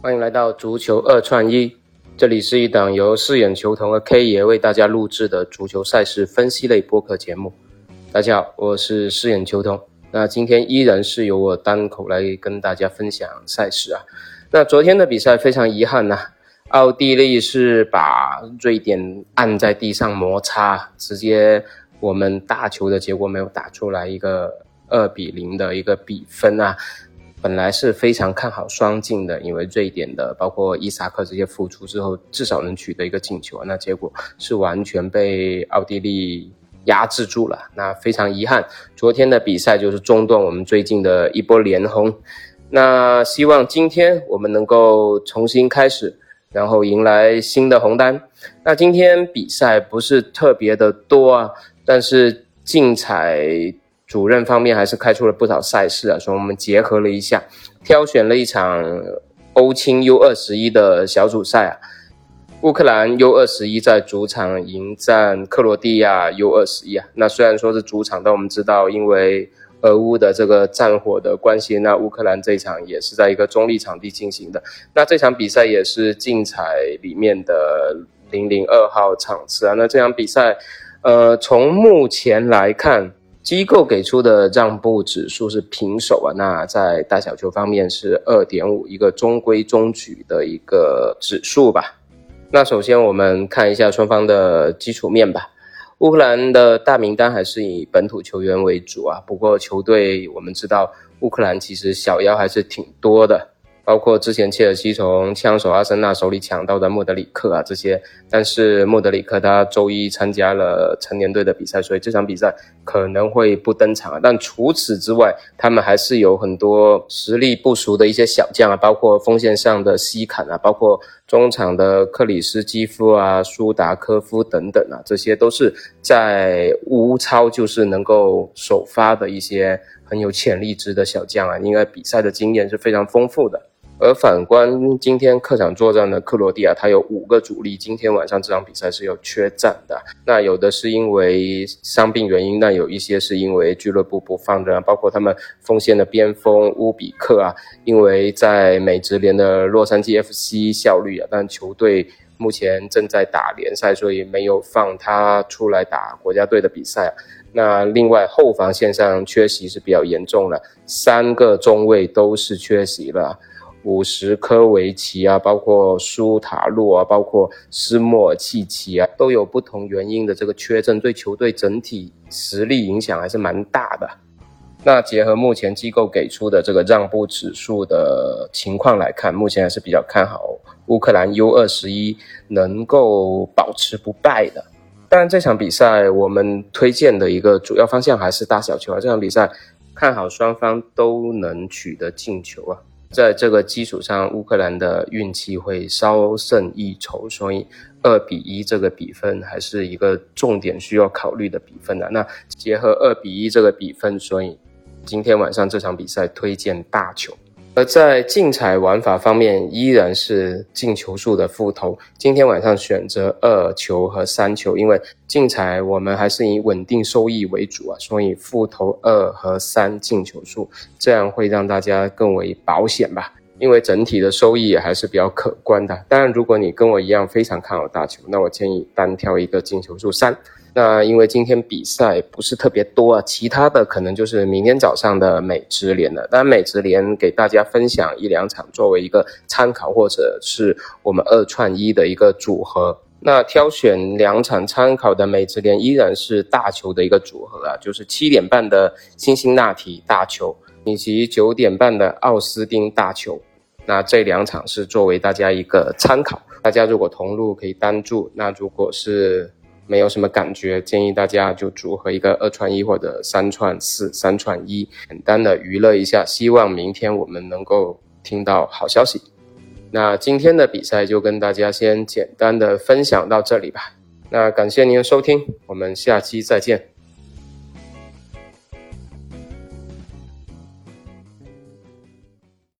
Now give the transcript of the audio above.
欢迎来到足球二串一，这里是一档由四眼球童和 K 爷为大家录制的足球赛事分析类播客节目。大家好，我是四眼球童。那今天依然是由我单口来跟大家分享赛事啊。那昨天的比赛非常遗憾呐，奥地利是把瑞典按在地上摩擦，直接我们大球的结果没有打出来，一个二比零的一个比分啊。本来是非常看好双进的，因为瑞典的包括伊萨克这些复出之后，至少能取得一个进球。那结果是完全被奥地利压制住了。那非常遗憾，昨天的比赛就是中断我们最近的一波连轰。那希望今天我们能够重新开始，然后迎来新的红单。那今天比赛不是特别的多啊，但是竞彩。主任方面还是开出了不少赛事啊，所以我们结合了一下，挑选了一场欧青 U 二十一的小组赛啊。乌克兰 U 二十一在主场迎战克罗地亚 U 二十一啊。那虽然说是主场，但我们知道因为俄乌的这个战火的关系，那乌克兰这一场也是在一个中立场地进行的。那这场比赛也是竞彩里面的零零二号场次啊。那这场比赛，呃，从目前来看。机构给出的让步指数是平手啊，那在大小球方面是二点五，一个中规中矩的一个指数吧。那首先我们看一下双方的基础面吧。乌克兰的大名单还是以本土球员为主啊，不过球队我们知道乌克兰其实小妖还是挺多的。包括之前切尔西从枪手阿森纳手里抢到的莫德里克啊这些，但是莫德里克他周一参加了成年队的比赛，所以这场比赛可能会不登场啊。但除此之外，他们还是有很多实力不俗的一些小将啊，包括锋线上的西坎啊，包括中场的克里斯基夫啊、苏达科夫等等啊，这些都是在乌超就是能够首发的一些很有潜力值的小将啊，应该比赛的经验是非常丰富的。而反观今天客场作战的克罗地亚，他有五个主力，今天晚上这场比赛是有缺战的。那有的是因为伤病原因，那有一些是因为俱乐部不放人，包括他们锋线的边锋乌比克啊，因为在美职联的洛杉矶 FC 效力啊，但球队目前正在打联赛，所以没有放他出来打国家队的比赛。那另外后防线上缺席是比较严重了，三个中卫都是缺席了。五十科维奇啊，包括苏塔洛啊，包括斯莫尔契奇啊，都有不同原因的这个缺阵，对球队整体实力影响还是蛮大的。那结合目前机构给出的这个让步指数的情况来看，目前还是比较看好乌克兰 U 二十一能够保持不败的。当然，这场比赛我们推荐的一个主要方向还是大小球啊。这场比赛看好双方都能取得进球啊。在这个基础上，乌克兰的运气会稍胜一筹，所以二比一这个比分还是一个重点需要考虑的比分的。那结合二比一这个比分，所以今天晚上这场比赛推荐大球。而在竞彩玩法方面，依然是进球数的复投。今天晚上选择二球和三球，因为竞彩我们还是以稳定收益为主啊，所以复投二和三进球数，这样会让大家更为保险吧。因为整体的收益也还是比较可观的。当然，如果你跟我一样非常看好大球，那我建议单挑一个进球数三。那因为今天比赛不是特别多啊，其他的可能就是明天早上的美职联了。当然，美职联给大家分享一两场作为一个参考，或者是我们二串一的一个组合。那挑选两场参考的美职联依然是大球的一个组合啊，就是七点半的辛辛那提大球以及九点半的奥斯丁大球。那这两场是作为大家一个参考，大家如果同路可以单注，那如果是。没有什么感觉，建议大家就组合一个二串一或者三串四、三串一，简单的娱乐一下。希望明天我们能够听到好消息。那今天的比赛就跟大家先简单的分享到这里吧。那感谢您的收听，我们下期再见。